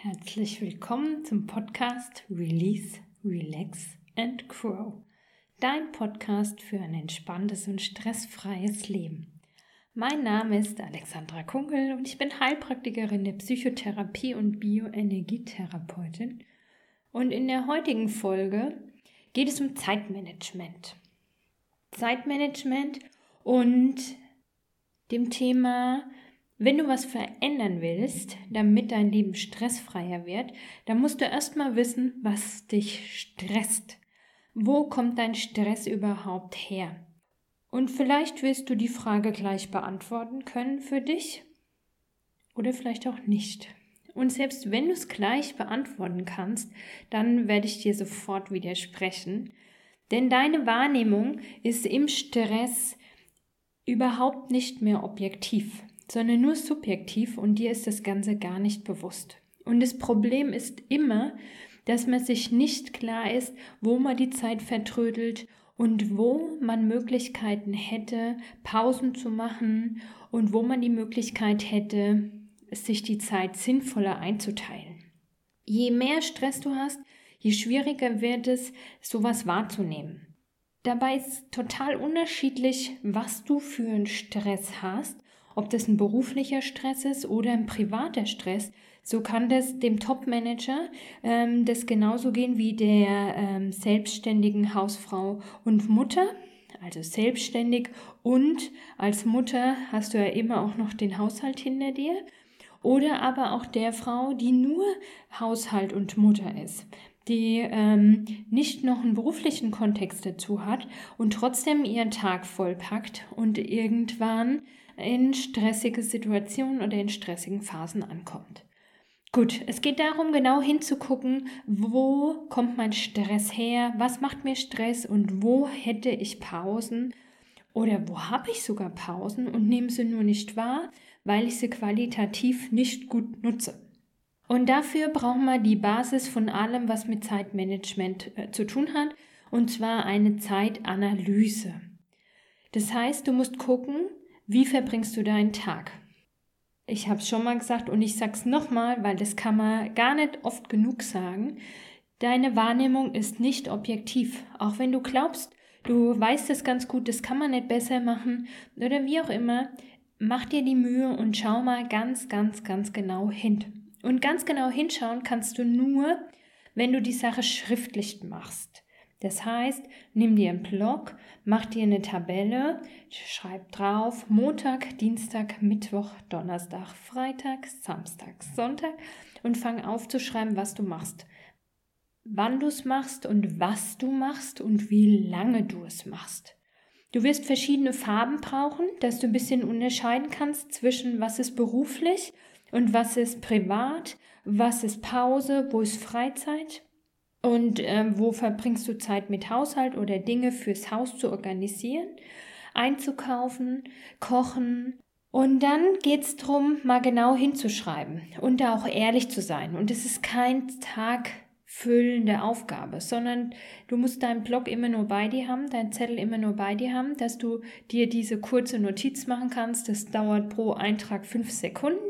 Herzlich willkommen zum Podcast Release, Relax and Grow. Dein Podcast für ein entspanntes und stressfreies Leben. Mein Name ist Alexandra Kunkel und ich bin Heilpraktikerin der Psychotherapie und Bioenergietherapeutin. Und in der heutigen Folge geht es um Zeitmanagement. Zeitmanagement und dem Thema wenn du was verändern willst, damit dein Leben stressfreier wird, dann musst du erstmal wissen, was dich stresst. Wo kommt dein Stress überhaupt her? Und vielleicht wirst du die Frage gleich beantworten können für dich oder vielleicht auch nicht. Und selbst wenn du es gleich beantworten kannst, dann werde ich dir sofort widersprechen. Denn deine Wahrnehmung ist im Stress überhaupt nicht mehr objektiv sondern nur subjektiv und dir ist das Ganze gar nicht bewusst. Und das Problem ist immer, dass man sich nicht klar ist, wo man die Zeit vertrödelt und wo man Möglichkeiten hätte, Pausen zu machen und wo man die Möglichkeit hätte, sich die Zeit sinnvoller einzuteilen. Je mehr Stress du hast, je schwieriger wird es, sowas wahrzunehmen. Dabei ist total unterschiedlich, was du für einen Stress hast ob das ein beruflicher Stress ist oder ein privater Stress, so kann das dem Top-Manager ähm, das genauso gehen wie der ähm, selbstständigen Hausfrau und Mutter. Also selbstständig und als Mutter hast du ja immer auch noch den Haushalt hinter dir. Oder aber auch der Frau, die nur Haushalt und Mutter ist die ähm, nicht noch einen beruflichen Kontext dazu hat und trotzdem ihren Tag vollpackt und irgendwann in stressige Situationen oder in stressigen Phasen ankommt. Gut, es geht darum, genau hinzugucken, wo kommt mein Stress her, was macht mir Stress und wo hätte ich Pausen oder wo habe ich sogar Pausen und nehme sie nur nicht wahr, weil ich sie qualitativ nicht gut nutze. Und dafür brauchen wir die Basis von allem, was mit Zeitmanagement äh, zu tun hat, und zwar eine Zeitanalyse. Das heißt, du musst gucken, wie verbringst du deinen Tag? Ich habe es schon mal gesagt und ich sage es nochmal, weil das kann man gar nicht oft genug sagen. Deine Wahrnehmung ist nicht objektiv. Auch wenn du glaubst, du weißt es ganz gut, das kann man nicht besser machen oder wie auch immer, mach dir die Mühe und schau mal ganz, ganz, ganz genau hin. Und ganz genau hinschauen kannst du nur, wenn du die Sache schriftlich machst. Das heißt, nimm dir einen Blog, mach dir eine Tabelle, schreib drauf Montag, Dienstag, Mittwoch, Donnerstag, Freitag, Samstag, Sonntag und fang aufzuschreiben, was du machst. Wann du es machst und was du machst und wie lange du es machst. Du wirst verschiedene Farben brauchen, dass du ein bisschen unterscheiden kannst zwischen was ist beruflich und was ist privat, was ist Pause, wo ist Freizeit. Und äh, wo verbringst du Zeit mit Haushalt oder Dinge fürs Haus zu organisieren, einzukaufen, kochen? Und dann geht es darum, mal genau hinzuschreiben und da auch ehrlich zu sein. Und es ist kein tagfüllende Aufgabe, sondern du musst deinen Blog immer nur bei dir haben, deinen Zettel immer nur bei dir haben, dass du dir diese kurze Notiz machen kannst. Das dauert pro Eintrag fünf Sekunden.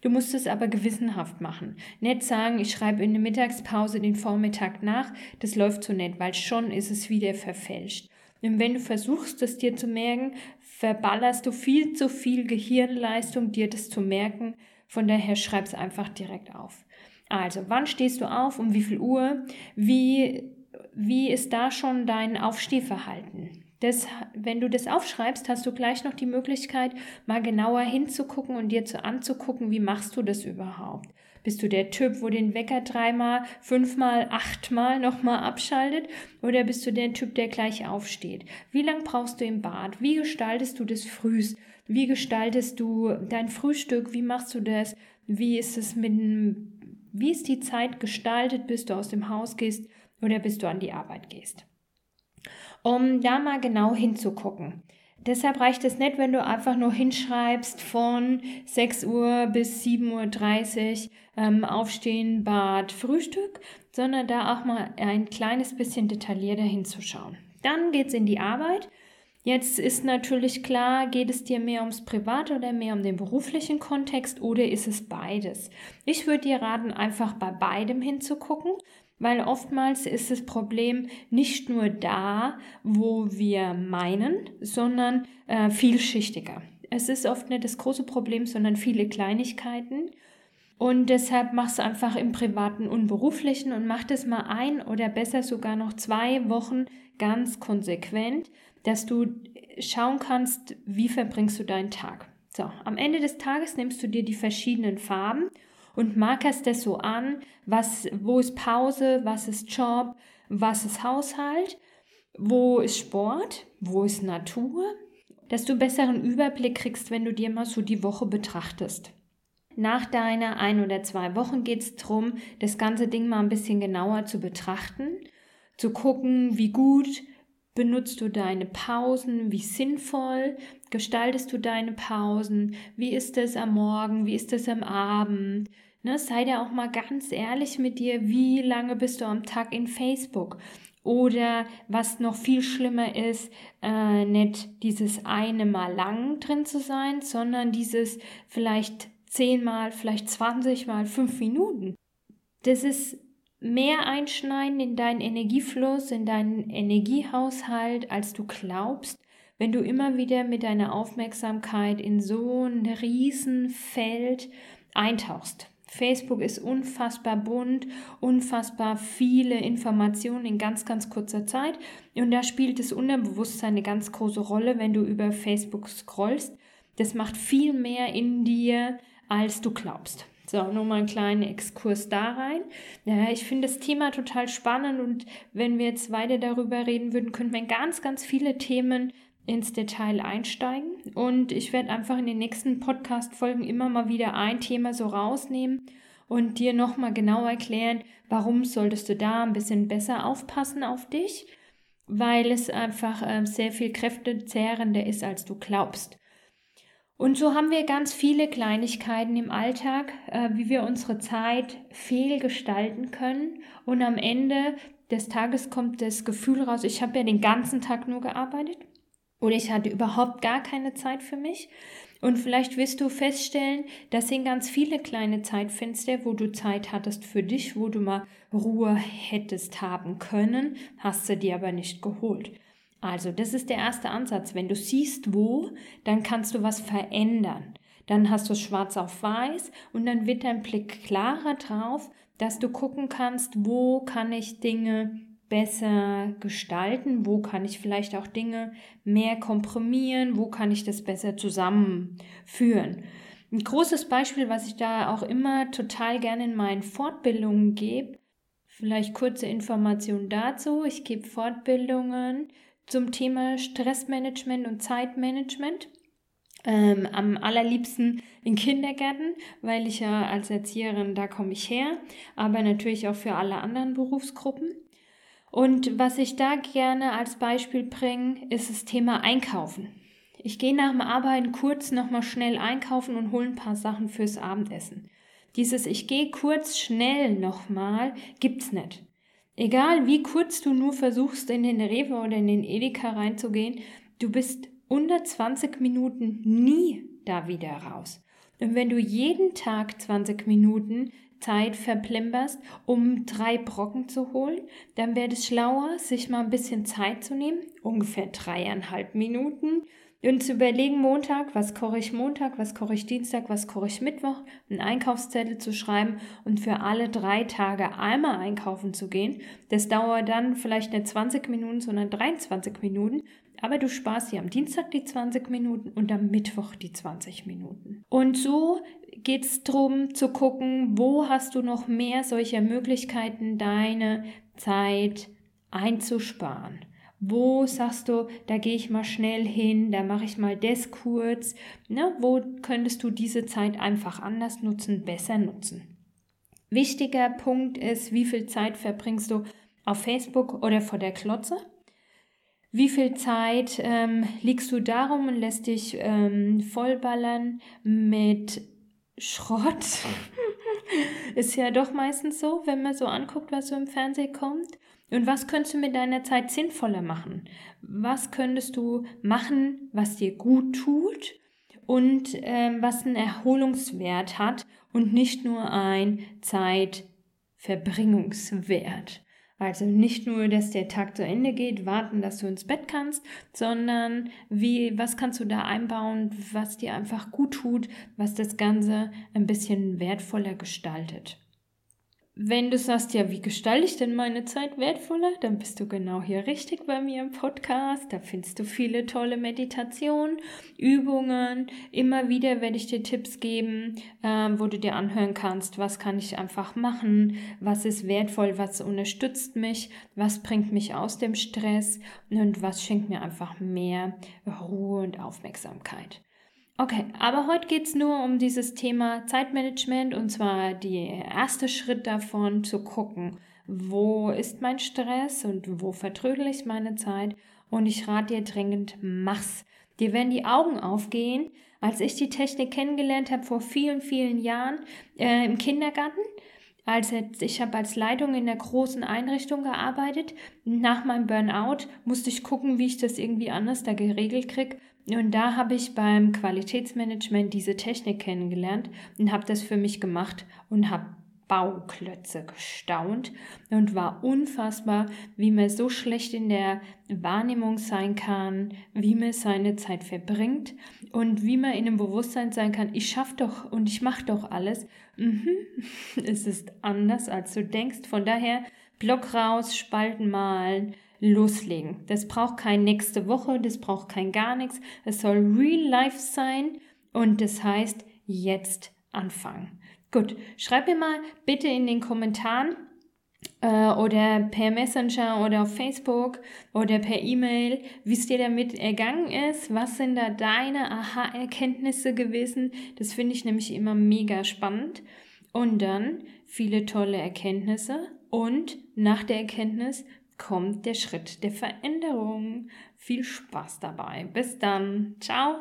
Du musst es aber gewissenhaft machen. Nicht sagen, ich schreibe in der Mittagspause den Vormittag nach, das läuft so nett, weil schon ist es wieder verfälscht. Und wenn du versuchst, das dir zu merken, verballerst du viel zu viel Gehirnleistung, dir das zu merken. Von daher schreib es einfach direkt auf. Also, wann stehst du auf? Um wie viel Uhr? Wie, wie ist da schon dein Aufstehverhalten? Das, wenn du das aufschreibst, hast du gleich noch die Möglichkeit, mal genauer hinzugucken und dir zu anzugucken, wie machst du das überhaupt? Bist du der Typ, wo den Wecker dreimal, fünfmal, achtmal nochmal abschaltet? Oder bist du der Typ, der gleich aufsteht? Wie lang brauchst du im Bad? Wie gestaltest du das frühst? Wie gestaltest du dein Frühstück? Wie machst du das? Wie ist es mit wie ist die Zeit gestaltet, bis du aus dem Haus gehst oder bis du an die Arbeit gehst? Um da mal genau hinzugucken. Deshalb reicht es nicht, wenn du einfach nur hinschreibst von 6 Uhr bis 7.30 Uhr ähm, Aufstehen, Bad, Frühstück, sondern da auch mal ein kleines bisschen detaillierter hinzuschauen. Dann geht's in die Arbeit Jetzt ist natürlich klar, geht es dir mehr ums Private oder mehr um den beruflichen Kontext oder ist es beides? Ich würde dir raten, einfach bei beidem hinzugucken, weil oftmals ist das Problem nicht nur da, wo wir meinen, sondern äh, vielschichtiger. Es ist oft nicht das große Problem, sondern viele Kleinigkeiten. Und deshalb mach es einfach im privaten und beruflichen und mach das mal ein oder besser sogar noch zwei Wochen ganz konsequent dass du schauen kannst, wie verbringst du deinen Tag. So, am Ende des Tages nimmst du dir die verschiedenen Farben und markerst das so an, was, wo ist Pause, was ist Job, was ist Haushalt, wo ist Sport, wo ist Natur, dass du besseren Überblick kriegst, wenn du dir mal so die Woche betrachtest. Nach deiner ein oder zwei Wochen geht es darum, das ganze Ding mal ein bisschen genauer zu betrachten, zu gucken, wie gut Benutzt du deine Pausen? Wie sinnvoll gestaltest du deine Pausen? Wie ist es am Morgen? Wie ist es am Abend? Ne, sei da auch mal ganz ehrlich mit dir, wie lange bist du am Tag in Facebook? Oder was noch viel schlimmer ist, äh, nicht dieses eine Mal lang drin zu sein, sondern dieses vielleicht zehnmal, vielleicht 20 mal fünf Minuten. Das ist mehr einschneiden in deinen Energiefluss, in deinen Energiehaushalt, als du glaubst, wenn du immer wieder mit deiner Aufmerksamkeit in so ein Riesenfeld eintauchst. Facebook ist unfassbar bunt, unfassbar viele Informationen in ganz, ganz kurzer Zeit. Und da spielt das Unterbewusstsein eine ganz große Rolle, wenn du über Facebook scrollst. Das macht viel mehr in dir, als du glaubst. So, nur mal einen kleinen Exkurs da rein. Ja, ich finde das Thema total spannend und wenn wir jetzt weiter darüber reden würden, könnten wir ganz, ganz viele Themen ins Detail einsteigen. Und ich werde einfach in den nächsten Podcast-Folgen immer mal wieder ein Thema so rausnehmen und dir nochmal genau erklären, warum solltest du da ein bisschen besser aufpassen auf dich, weil es einfach äh, sehr viel kräftezehrender ist, als du glaubst. Und so haben wir ganz viele Kleinigkeiten im Alltag, äh, wie wir unsere Zeit fehlgestalten können. Und am Ende des Tages kommt das Gefühl raus, ich habe ja den ganzen Tag nur gearbeitet oder ich hatte überhaupt gar keine Zeit für mich. Und vielleicht wirst du feststellen, das sind ganz viele kleine Zeitfenster, wo du Zeit hattest für dich, wo du mal Ruhe hättest haben können, hast du dir aber nicht geholt. Also, das ist der erste Ansatz. Wenn du siehst, wo, dann kannst du was verändern. Dann hast du es schwarz auf weiß und dann wird dein Blick klarer drauf, dass du gucken kannst, wo kann ich Dinge besser gestalten, wo kann ich vielleicht auch Dinge mehr komprimieren, wo kann ich das besser zusammenführen. Ein großes Beispiel, was ich da auch immer total gerne in meinen Fortbildungen gebe, vielleicht kurze Informationen dazu. Ich gebe Fortbildungen zum Thema Stressmanagement und Zeitmanagement. Ähm, am allerliebsten in Kindergärten, weil ich ja als Erzieherin, da komme ich her, aber natürlich auch für alle anderen Berufsgruppen. Und was ich da gerne als Beispiel bringe, ist das Thema Einkaufen. Ich gehe nach dem Arbeiten kurz nochmal schnell einkaufen und hole ein paar Sachen fürs Abendessen. Dieses Ich gehe kurz schnell nochmal gibt's nicht. Egal wie kurz du nur versuchst, in den Rewe oder in den Edeka reinzugehen, du bist unter 20 Minuten nie da wieder raus. Und wenn du jeden Tag 20 Minuten Zeit verplemperst, um drei Brocken zu holen, dann wäre es schlauer, sich mal ein bisschen Zeit zu nehmen, ungefähr dreieinhalb Minuten, und zu überlegen, Montag, was koche ich Montag, was koche ich Dienstag, was koche ich Mittwoch, einen Einkaufszettel zu schreiben und für alle drei Tage einmal einkaufen zu gehen. Das dauert dann vielleicht nicht 20 Minuten, sondern 23 Minuten. Aber du sparst dir am Dienstag die 20 Minuten und am Mittwoch die 20 Minuten. Und so geht es darum zu gucken, wo hast du noch mehr solcher Möglichkeiten, deine Zeit einzusparen. Wo sagst du, da gehe ich mal schnell hin, da mache ich mal das kurz. Ne? Wo könntest du diese Zeit einfach anders nutzen, besser nutzen? Wichtiger Punkt ist, wie viel Zeit verbringst du auf Facebook oder vor der Klotze? Wie viel Zeit ähm, liegst du darum und lässt dich ähm, vollballern mit Schrott? ist ja doch meistens so, wenn man so anguckt, was so im Fernsehen kommt. Und was könntest du mit deiner Zeit sinnvoller machen? Was könntest du machen, was dir gut tut und äh, was einen Erholungswert hat und nicht nur ein Zeitverbringungswert? Also nicht nur, dass der Tag zu Ende geht, warten, dass du ins Bett kannst, sondern wie, was kannst du da einbauen, was dir einfach gut tut, was das Ganze ein bisschen wertvoller gestaltet. Wenn du sagst, ja, wie gestalte ich denn meine Zeit wertvoller, dann bist du genau hier richtig bei mir im Podcast. Da findest du viele tolle Meditationen, Übungen. Immer wieder werde ich dir Tipps geben, äh, wo du dir anhören kannst, was kann ich einfach machen, was ist wertvoll, was unterstützt mich, was bringt mich aus dem Stress und was schenkt mir einfach mehr Ruhe und Aufmerksamkeit. Okay, aber heute geht es nur um dieses Thema Zeitmanagement und zwar der erste Schritt davon zu gucken, wo ist mein Stress und wo vertrödel ich meine Zeit. Und ich rate dir dringend, mach's. Dir werden die Augen aufgehen. Als ich die Technik kennengelernt habe vor vielen, vielen Jahren äh, im Kindergarten, als ich habe als Leitung in der großen Einrichtung gearbeitet. Nach meinem Burnout musste ich gucken, wie ich das irgendwie anders da geregelt kriege. Und da habe ich beim Qualitätsmanagement diese Technik kennengelernt und habe das für mich gemacht und habe Bauklötze gestaunt und war unfassbar, wie man so schlecht in der Wahrnehmung sein kann, wie man seine Zeit verbringt und wie man in dem Bewusstsein sein kann, ich schaffe doch und ich mache doch alles. Mhm. Es ist anders, als du denkst. Von daher Block raus, Spalten malen, loslegen. Das braucht kein nächste Woche, das braucht kein gar nichts. Es soll real life sein und das heißt jetzt anfangen. Gut, schreib mir mal bitte in den Kommentaren äh, oder per Messenger oder auf Facebook oder per E-Mail, wie es dir damit ergangen ist. Was sind da deine Aha-Erkenntnisse gewesen? Das finde ich nämlich immer mega spannend. Und dann viele tolle Erkenntnisse und nach der Erkenntnis kommt der Schritt der Veränderung. Viel Spaß dabei. Bis dann. Ciao.